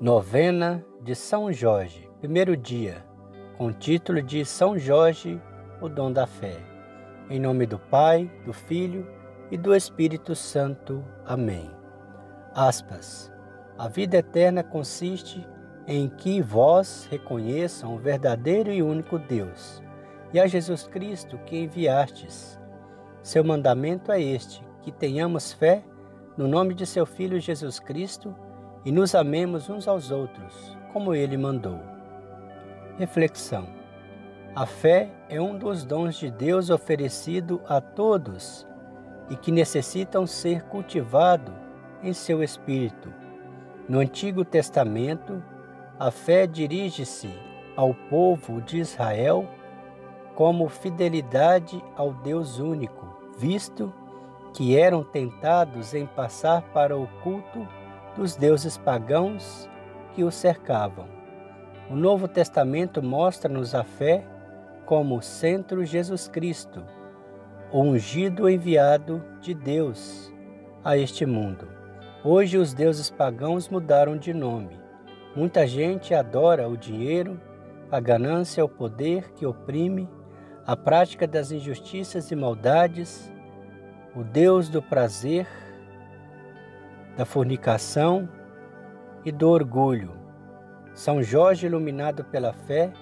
Novena de São Jorge, primeiro dia, com título de São Jorge, o dom da fé. Em nome do Pai, do Filho e do Espírito Santo. Amém. Aspas. A vida eterna consiste em que vós reconheçam o verdadeiro e único Deus e a Jesus Cristo que enviastes. Seu mandamento é este: que tenhamos fé no nome de seu Filho Jesus Cristo e nos amemos uns aos outros, como ele mandou. Reflexão: A fé é um dos dons de Deus oferecido a todos e que necessitam ser cultivado em seu espírito. No Antigo Testamento, a fé dirige-se ao povo de Israel como fidelidade ao Deus único, visto que eram tentados em passar para o culto dos deuses pagãos que o cercavam. O Novo Testamento mostra-nos a fé como centro Jesus Cristo, o ungido enviado de Deus a este mundo. Hoje os deuses pagãos mudaram de nome. Muita gente adora o dinheiro, a ganância, o poder que oprime, a prática das injustiças e maldades, o Deus do prazer da fornicação e do orgulho. São Jorge, iluminado pela fé,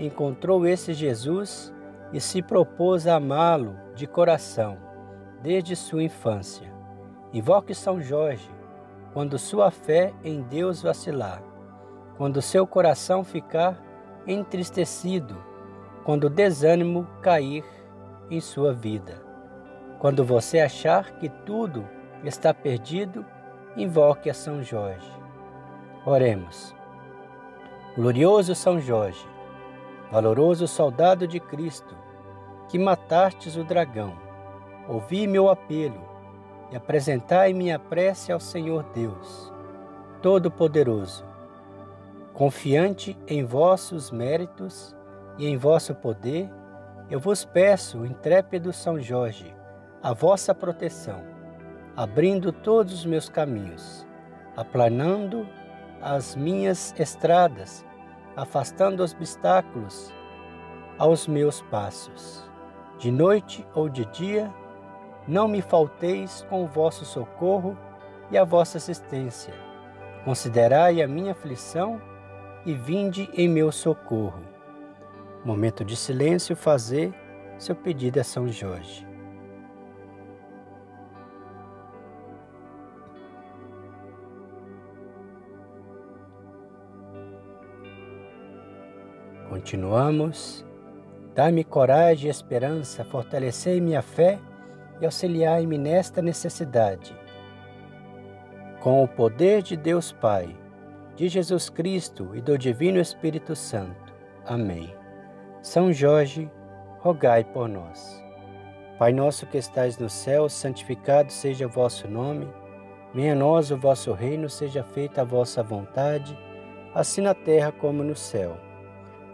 encontrou esse Jesus e se propôs a amá-lo de coração, desde sua infância. Invoque São Jorge quando sua fé em Deus vacilar, quando seu coração ficar entristecido, quando o desânimo cair em sua vida. Quando você achar que tudo está perdido, invoque a São Jorge. Oremos. Glorioso São Jorge, valoroso soldado de Cristo, que matastes o dragão, ouvi meu apelo e apresentai minha prece ao Senhor Deus, Todo-Poderoso. Confiante em vossos méritos e em vosso poder, eu vos peço, intrépido São Jorge, a vossa proteção abrindo todos os meus caminhos, aplanando as minhas estradas, afastando obstáculos aos meus passos. De noite ou de dia, não me falteis com o vosso socorro e a vossa assistência. Considerai a minha aflição e vinde em meu socorro. Momento de silêncio, fazer seu pedido a São Jorge. Continuamos. Dai-me coragem e esperança, fortalecei minha fé e auxiliai-me nesta necessidade. Com o poder de Deus Pai, de Jesus Cristo e do Divino Espírito Santo. Amém. São Jorge, rogai por nós. Pai nosso que estais no céu, santificado seja o vosso nome. Venha a nós o vosso reino, seja feita a vossa vontade, assim na terra como no céu.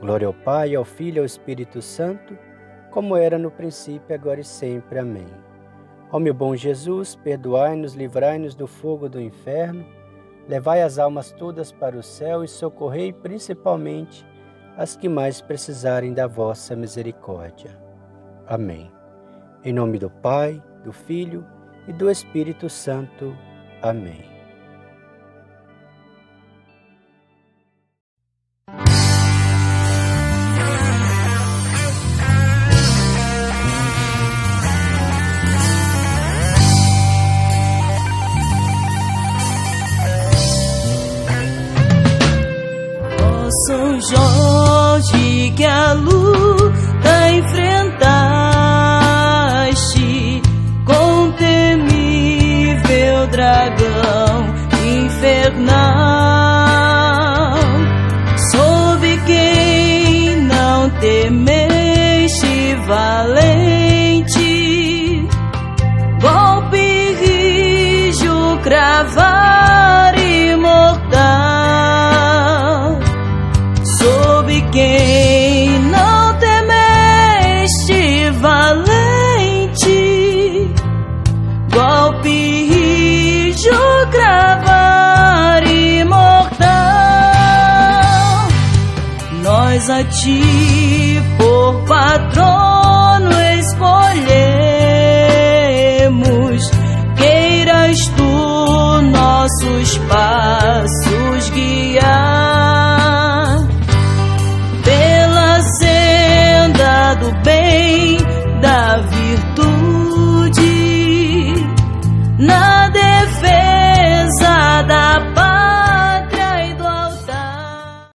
Glória ao Pai, ao Filho e ao Espírito Santo, como era no princípio, agora e sempre. Amém. Ó meu bom Jesus, perdoai-nos, livrai-nos do fogo do inferno, levai as almas todas para o céu e socorrei principalmente as que mais precisarem da vossa misericórdia. Amém. Em nome do Pai, do Filho e do Espírito Santo. Amém. dragão infernal. Soube quem não temeste valente, golpe rijo, cravar imortal. Soube quem a ti por patrão